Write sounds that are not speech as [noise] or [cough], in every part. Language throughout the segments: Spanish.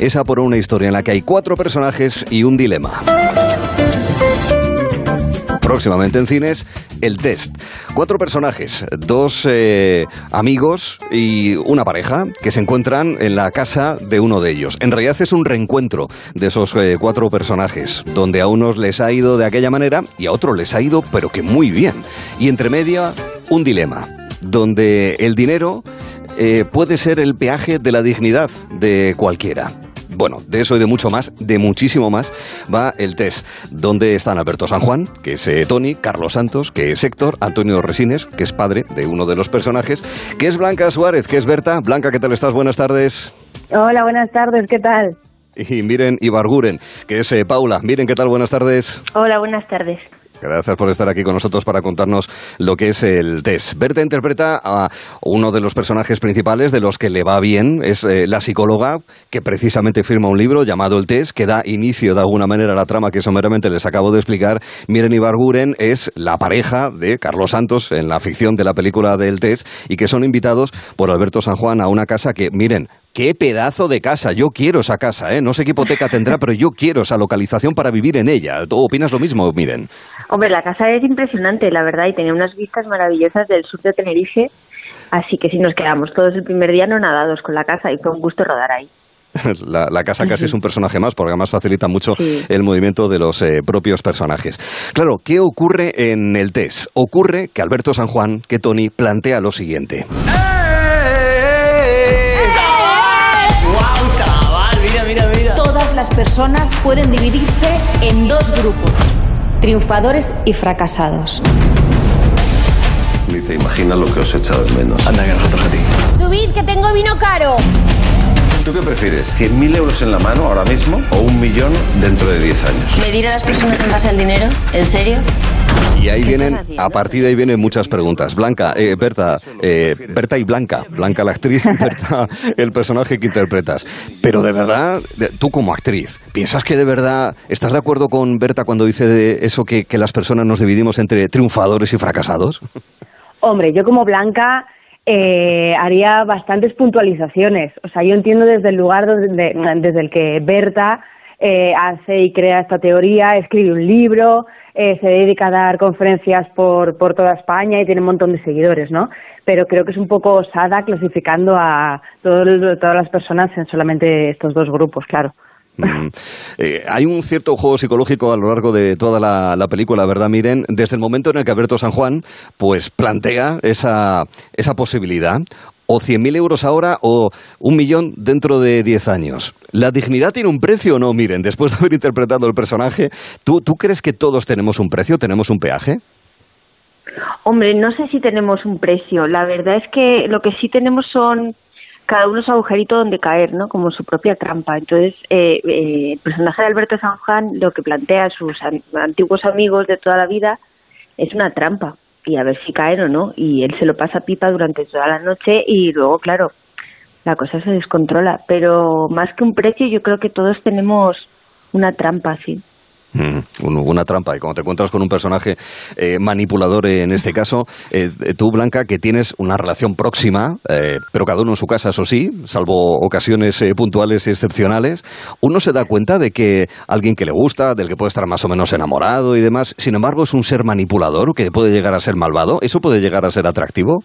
esa por una historia en la que hay cuatro personajes y un dilema próximamente en cines, El Test. Cuatro personajes, dos eh, amigos y una pareja que se encuentran en la casa de uno de ellos. En realidad es un reencuentro de esos eh, cuatro personajes, donde a unos les ha ido de aquella manera y a otros les ha ido pero que muy bien. Y entre media, un dilema, donde el dinero eh, puede ser el peaje de la dignidad de cualquiera. Bueno, de eso y de mucho más, de muchísimo más, va el test. ¿Dónde están Alberto San Juan, que es eh, Tony, Carlos Santos, que es Héctor, Antonio Resines, que es padre de uno de los personajes, que es Blanca Suárez, que es Berta. Blanca, ¿qué tal estás? Buenas tardes. Hola, buenas tardes, ¿qué tal? Y miren Ibarguren, que es eh, Paula. Miren, ¿qué tal? Buenas tardes. Hola, buenas tardes. Gracias por estar aquí con nosotros para contarnos lo que es el test. Berta interpreta a uno de los personajes principales de los que le va bien, es eh, la psicóloga que precisamente firma un libro llamado El test, que da inicio de alguna manera a la trama que someramente les acabo de explicar. Miren Ibarguren es la pareja de Carlos Santos en la ficción de la película del test y que son invitados por Alberto San Juan a una casa que, miren, Qué pedazo de casa. Yo quiero esa casa, ¿eh? No sé qué hipoteca tendrá, pero yo quiero esa localización para vivir en ella. ¿Tú opinas lo mismo, Miren? Hombre, la casa es impresionante, la verdad, y tenía unas vistas maravillosas del sur de Tenerife. Así que si nos quedamos todos el primer día no nadados con la casa y fue un gusto rodar ahí. [laughs] La, casa casi es un personaje más, porque además facilita mucho el movimiento de los eh, propios personajes. Claro, ¿qué ocurre en el test? Ocurre que Alberto San Juan, que Tony, plantea lo siguiente. las personas pueden dividirse en dos grupos, triunfadores y fracasados. Ni te imaginas lo que os he echado de menos. Anda, que nosotros a ti. Subid, que tengo vino caro. ¿Tú qué prefieres? ¿100.000 euros en la mano ahora mismo o un millón dentro de 10 años? ¿Medir a las personas en base al dinero? ¿En serio? Y ahí vienen, a partir de ahí vienen muchas preguntas. Blanca, eh, Berta, eh, Berta y Blanca, Blanca la actriz, [laughs] Berta el personaje que interpretas. Pero de verdad, tú como actriz, ¿piensas que de verdad estás de acuerdo con Berta cuando dice de eso que, que las personas nos dividimos entre triunfadores y fracasados? Hombre, yo como Blanca eh, haría bastantes puntualizaciones. O sea, yo entiendo desde el lugar donde, desde el que Berta eh, hace y crea esta teoría, escribe un libro, eh, se dedica a dar conferencias por, por toda España y tiene un montón de seguidores, ¿no? Pero creo que es un poco osada clasificando a todas las personas en solamente estos dos grupos, claro. Mm. Eh, hay un cierto juego psicológico a lo largo de toda la, la, película, ¿verdad? Miren, desde el momento en el que Alberto San Juan pues plantea esa, esa posibilidad o 100.000 euros ahora o un millón dentro de 10 años. ¿La dignidad tiene un precio o no? Miren, después de haber interpretado el personaje, ¿tú, ¿tú crees que todos tenemos un precio, tenemos un peaje? Hombre, no sé si tenemos un precio. La verdad es que lo que sí tenemos son cada uno su agujerito donde caer, ¿no? Como su propia trampa. Entonces, eh, eh, el personaje de Alberto San Juan lo que plantea a sus antiguos amigos de toda la vida es una trampa y a ver si caen o no. Y él se lo pasa pipa durante toda la noche y luego, claro, la cosa se descontrola. Pero más que un precio, yo creo que todos tenemos una trampa, sí. Mm, una trampa. Y cuando te encuentras con un personaje eh, manipulador, en este caso, eh, tú, Blanca, que tienes una relación próxima, eh, pero cada uno en su casa, eso sí, salvo ocasiones puntuales y excepcionales, uno se da cuenta de que alguien que le gusta, del que puede estar más o menos enamorado y demás, sin embargo, es un ser manipulador que puede llegar a ser malvado. ¿Eso puede llegar a ser atractivo?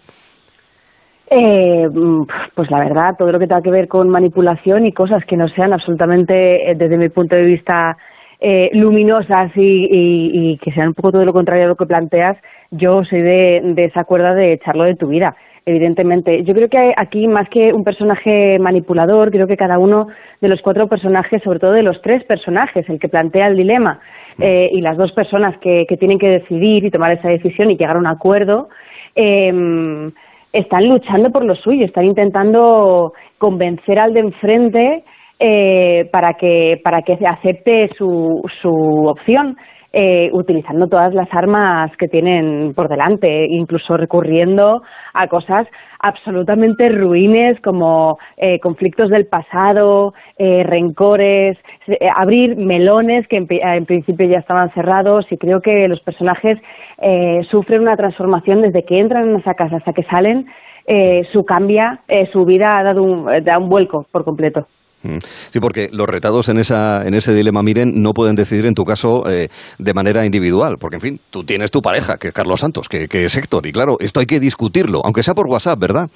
Mm, pues la verdad, todo lo que tenga que ver con manipulación y cosas que no sean absolutamente, desde mi punto de vista, eh, luminosas y, que sean un poco todo lo contrario a lo que planteas, yo soy de, de esa cuerda de echarlo de tu vida, evidentemente. Yo creo que aquí, más que un personaje manipulador, creo que cada uno de los cuatro personajes, sobre todo de los tres personajes, el que plantea el dilema eh, y las dos personas que, que, tienen que decidir y tomar esa decisión y llegar a un acuerdo, eh, están luchando por lo suyo, están intentando convencer al de enfrente eh, para que para que acepte su, su opción eh, utilizando todas las armas que tienen por delante, incluso recurriendo a cosas absolutamente ruines como eh, conflictos del pasado, eh, rencores, eh, abrir melones que en, en, principio ya estaban cerrados y creo que los personajes eh, sufren una transformación desde que entran en esa casa hasta que salen, su cambia, su vida ha dado un, da un vuelco por completo. Mm. Sí, porque los retados en, esa, en ese dilema, miren, no pueden decidir en tu caso eh, de manera individual, porque en fin, tú tienes tu pareja, que es Carlos Santos, que, que es Héctor, y claro, esto hay que discutirlo, aunque sea por WhatsApp, ¿verdad?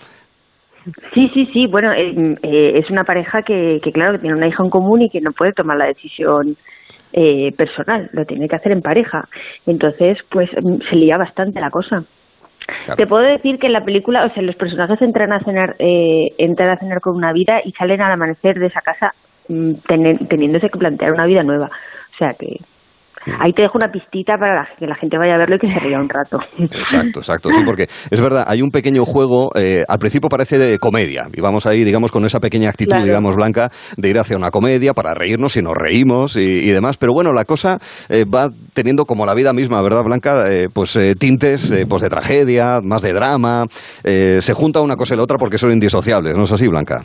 Sí, sí, sí. Bueno, eh, eh, es una pareja que, que, claro, que tiene una hija en común y que no puede tomar la decisión eh, personal, lo tiene que hacer en pareja. Entonces, pues mm, se lía bastante la cosa. Te puedo decir que en la película, o sea, los personajes entran a cenar, eh, entran a cenar con una vida y salen al amanecer de esa casa mm, teniéndose que plantear una vida nueva. O sea que Ahí te dejo una pistita para que la gente vaya a verlo y que se ría un rato. Exacto, [laughs] exacto. Sí, porque es verdad, hay un pequeño juego, eh, al principio parece de comedia, y vamos ahí, digamos, con esa pequeña actitud, digamos, blanca, de ir hacia una comedia para reírnos y nos reímos y, demás. Pero bueno, la cosa eh, va teniendo como la vida misma, ¿verdad, Blanca? Eh, pues tintes pues de tragedia, más de drama. se junta una cosa y la otra porque son indisociables, ¿no es así, Blanca?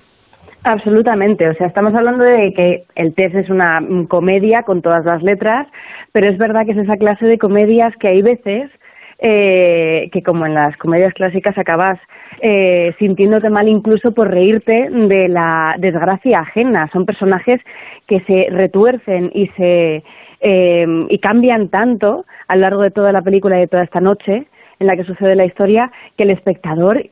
Absolutamente, o sea, estamos hablando de que el test es una comedia con todas las letras, pero es verdad que es esa clase de comedias que hay veces eh, que como en las comedias clásicas acabas eh, sintiéndote mal incluso por reírte de la desgracia ajena. Son personajes que se retuercen y se eh, y cambian tanto a lo largo de toda la película y de toda esta noche en la que sucede la historia que el espectador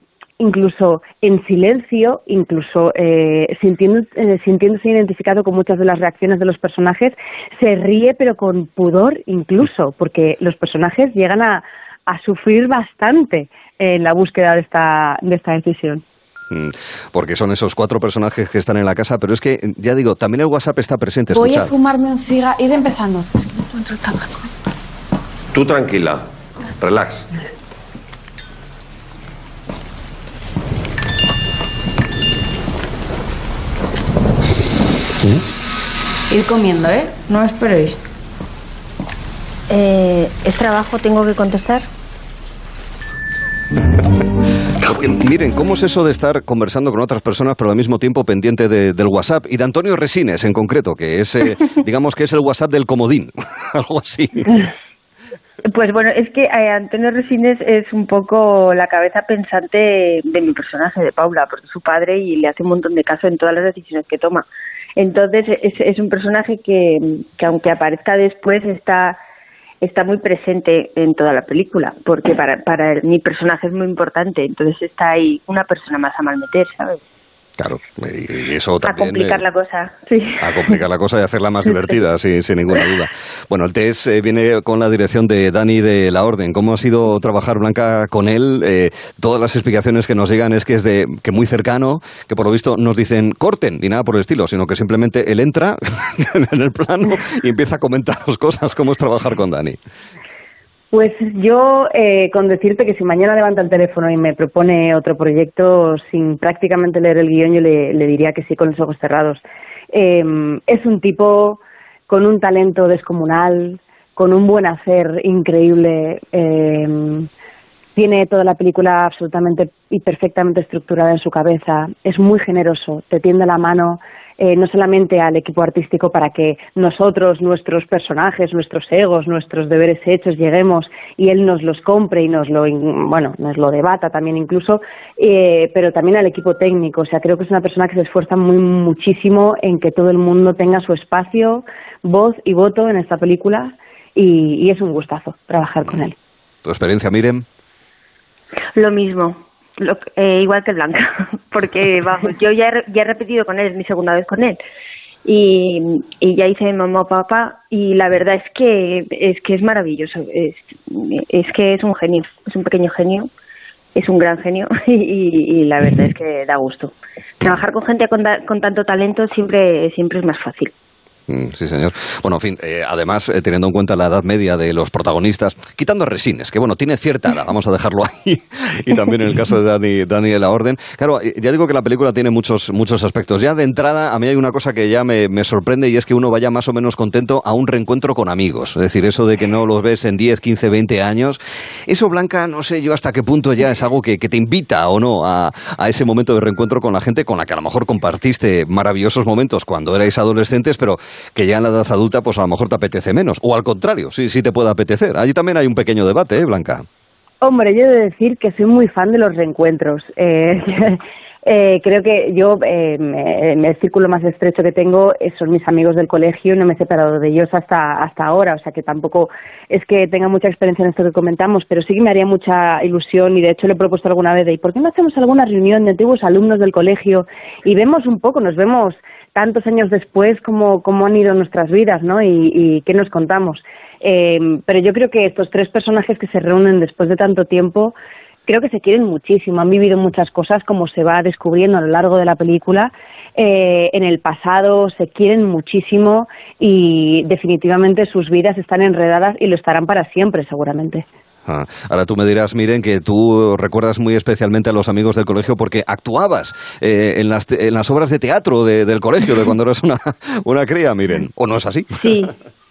incluso en silencio, incluso eh, eh, sintiéndose identificado con muchas de las reacciones de los personajes, se ríe pero con pudor incluso, porque los personajes llegan a, sufrir bastante en la búsqueda de esta, de esta decisión mm, porque son esos cuatro personajes que están en la casa, pero es que, ya digo, también el WhatsApp está presente. Voy a fumarme un cigarro, ir empezando. Es que no encuentro el tabaco. Tú tranquila, relax. Ir comiendo, ¿eh? No esperéis. Eh, ¿Es trabajo? ¿Tengo que contestar? [laughs] Miren, ¿cómo es eso de estar conversando con otras personas pero al mismo tiempo pendiente del WhatsApp? Y de Antonio Resines en concreto, que es, eh, [laughs] digamos que es el WhatsApp del comodín, [laughs] algo así. Pues bueno, es que eh, Antonio Resines es un poco la cabeza pensante de mi personaje, de Paula, porque es su padre y le hace un montón de caso en todas las decisiones que toma. Entonces es, es un personaje que, que aunque aparezca después está está muy presente en toda la película, porque para, para mi personaje es muy importante, entonces está ahí una persona más a malmeter, ¿sabes? Claro, y eso también... A complicar la cosa, sí. A complicar la cosa y hacerla más divertida, sin, sin ninguna duda. Bueno, el test eh, viene con la dirección de Dani de la Orden. ¿Cómo ha sido trabajar, Blanca, con él? Eh, todas las explicaciones que nos llegan es que es de que muy cercano, que por lo visto nos dicen corten, ni nada por el estilo, sino que simplemente él entra [laughs] en el plano y empieza a comentar las cosas. ¿Cómo es trabajar con Dani? Pues yo, eh, con decirte que si mañana levanta el teléfono y me propone otro proyecto sin prácticamente leer el guion, yo le, diría que sí con los ojos cerrados. Em, es un tipo con un talento descomunal, con un buen hacer increíble. Em, tiene toda la película absolutamente y perfectamente estructurada en su cabeza. Es muy generoso, te tiende la mano eh, no solamente al equipo artístico para que nosotros, nuestros personajes, nuestros egos, nuestros deberes hechos lleguemos y él nos los compre y nos lo, bueno, nos lo debata también incluso, eh, pero también al equipo técnico. O sea, creo que es una persona que se esfuerza muy muchísimo en que todo el mundo tenga su espacio, voz y voto en esta película y, es un gustazo trabajar con él. ¿Tu experiencia, Miren? Lo mismo. Lo, eh, igual que Blanca, [laughs] porque vamos, yo ya he, ya he repetido con él, es mi segunda vez con él. Y, y ya hice mamá papá y la verdad es que es que es maravilloso es, es que es un genio es un pequeño genio es un gran genio [laughs] y, la verdad es que da gusto trabajar con gente con, con tanto talento siempre siempre es más fácil sí, señor. Bueno, en fin, eh, además, eh, teniendo en cuenta la edad media de los protagonistas, quitando Resines, que bueno, tiene cierta edad, vamos a dejarlo [laughs] ahí, y también en el caso de Dani, Dani de la Orden. Claro, eh, ya digo que la película tiene muchos, muchos aspectos. Ya de entrada, a mí hay una cosa que ya me, sorprende y es que uno vaya más o menos contento a un reencuentro con amigos. Es decir, eso de que no los ves en 10, 15, 20 años. Eso, Blanca, no sé yo hasta qué punto ya es algo que, te invita o no a, a ese momento de reencuentro con la gente con la que a lo mejor compartiste maravillosos momentos cuando erais adolescentes, pero que ya en la edad adulta pues a lo mejor te apetece menos. O al contrario, sí, sí te puede apetecer. Allí también hay un pequeño debate, ¿eh, Blanca? Hombre, yo he de decir que soy muy fan de los reencuentros. Eh, [laughs] Eh, creo que yo, eh, el círculo más estrecho que tengo son mis amigos del colegio no me he separado de ellos hasta, hasta ahora, o sea que tampoco es que tenga mucha experiencia en esto que comentamos, pero sí que me haría mucha ilusión y de hecho le he propuesto alguna vez de ¿y por qué no hacemos alguna reunión de antiguos alumnos del colegio y vemos un poco, nos vemos tantos años después cómo, cómo han ido nuestras vidas, ¿no? Y, y qué nos contamos. Eh, pero yo creo que estos tres personajes que se reúnen después de tanto tiempo creo que se quieren muchísimo, han vivido muchas cosas como se va descubriendo a lo largo de la película. Eh, en el pasado se quieren muchísimo y definitivamente sus vidas están enredadas y lo estarán para siempre, seguramente. Ah, ahora tú me dirás, miren, que tú recuerdas muy especialmente a los amigos del colegio porque actuabas eh, en, las, en las obras de teatro del colegio de cuando eras una, [laughs] una cría, miren, ¿o no es así? Sí,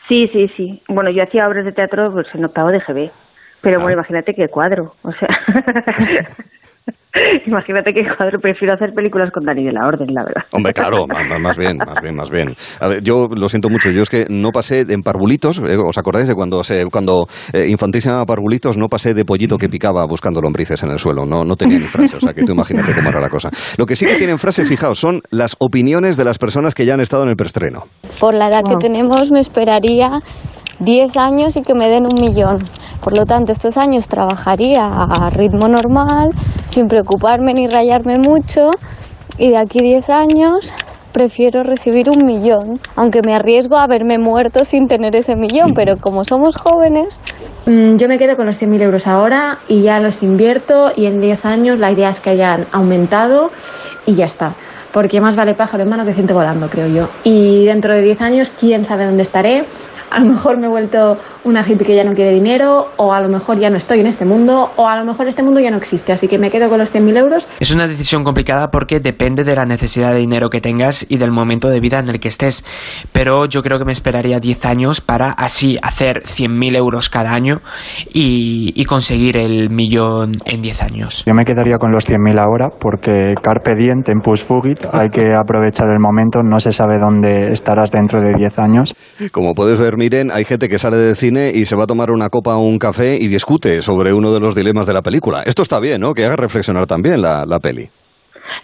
sí, sí, sí. Bueno, yo hacía obras de teatro pues, en octavo de GB. Pero bueno, ah. imagínate qué cuadro, o sea... [laughs] [laughs] Imagínate qué cuadro, prefiero hacer películas con Dani de la Orden, la verdad. Hombre, claro, más, bien, más bien, más bien. A ver, yo lo siento mucho, yo es que no pasé en parvulitos, eh, ¿os acordáis de cuando se, cuando eh, Infantil se llamaba parvulitos? No pasé de pollito que picaba buscando lombrices en el suelo, no, no tenía ni frase, o sea que tú imagínate cómo era la cosa. Lo que sí que tienen frase, fijaos, son las opiniones de las personas que ya han estado en el preestreno. Por la edad que tenemos me esperaría 10 años y que me den un millón. Por lo tanto, estos años trabajaría a ritmo normal, sin preocuparme ni rayarme mucho, y de aquí 10 años prefiero recibir un millón, aunque me arriesgo a haberme muerto sin tener ese millón, pero como somos jóvenes... Mm, yo me quedo con los 100.000 euros ahora y ya los invierto y en 10 años la idea es que hayan aumentado y ya está. Porque más vale pájaro en mano que ciento volando, creo yo. Y dentro de 10 años, quién sabe dónde estaré, a lo mejor me he vuelto una hippie que ya no quiere dinero, o a lo mejor ya no estoy en este mundo, o a lo mejor este mundo ya no existe, así que me quedo con los 100.000 euros. Es una decisión complicada porque depende de la necesidad de dinero que tengas y del momento de vida en el que estés, pero yo creo que me esperaría 10 años para así hacer 100.000 euros cada año y, conseguir el millón en 10 años. Yo me quedaría con los 100.000 ahora porque carpe diem, tempus fugit, hay que aprovechar el momento, no se sabe dónde estarás dentro de 10 años. Como puedes ver, miren, hay gente que sale del cine y se va a tomar una copa o un café y discute sobre uno de los dilemas de la película. Esto está bien, ¿no? Que haga reflexionar también la, la peli.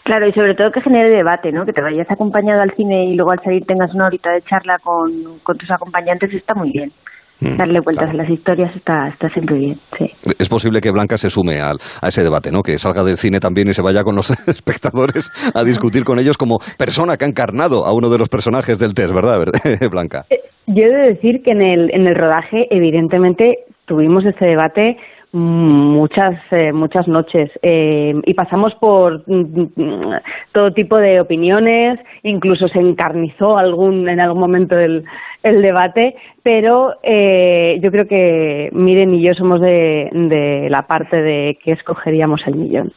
Claro, y sobre todo que genere debate, ¿no? Que te vayas acompañado al cine y luego al salir tengas una horita de charla con, con tus acompañantes está muy bien. Mm, Darle vueltas a las historias está, está siempre bien, sí. Es posible que Blanca se sume al, a ese debate, ¿no? Que salga del cine también y se vaya con los [laughs] espectadores a discutir con ellos como persona que ha encarnado a uno de los personajes del test, ¿verdad, [laughs] Blanca? Yo he de decir que en el, en el rodaje, evidentemente, tuvimos este debate muchas eh, muchas noches eh, y pasamos por mm, todo tipo de opiniones incluso se encarnizó algún en algún momento el, el debate pero eh, yo creo que Miren y yo somos de, de la parte de que escogeríamos el millón.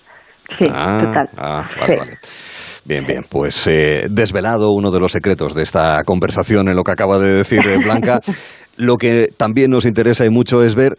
Sí ah, total. ah, Bien, bien, pues desvelado uno de los secretos de esta conversación en lo que acaba de decir Blanca. [laughs] lo que también nos interesa y mucho es ver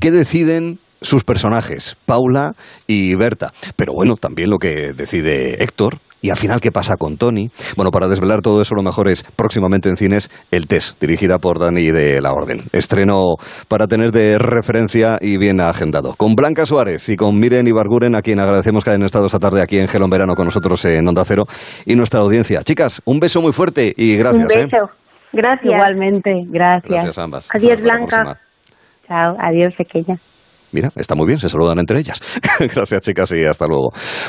¿Qué deciden sus personajes, Paula y Berta? Pero bueno, también lo que decide Héctor, y al final, ¿qué pasa con Tony? Bueno, para desvelar todo eso, lo mejor es próximamente en cines El Test, dirigida por Dani de la Orden. Estreno para tener de referencia y bien agendado. Con Blanca Suárez y con Miren Ibarguren, a quien agradecemos que hayan estado esta tarde aquí en Gelón Verano con nosotros en Onda Cero y nuestra audiencia. Chicas, un beso muy fuerte y gracias. Un beso. ¿eh? Gracias. Igualmente, gracias. Gracias ambas. Adiós, Blanca. Chao, adiós, pequeña. Mira, está muy bien, se saludan entre ellas. [laughs] Gracias, chicas, y hasta luego.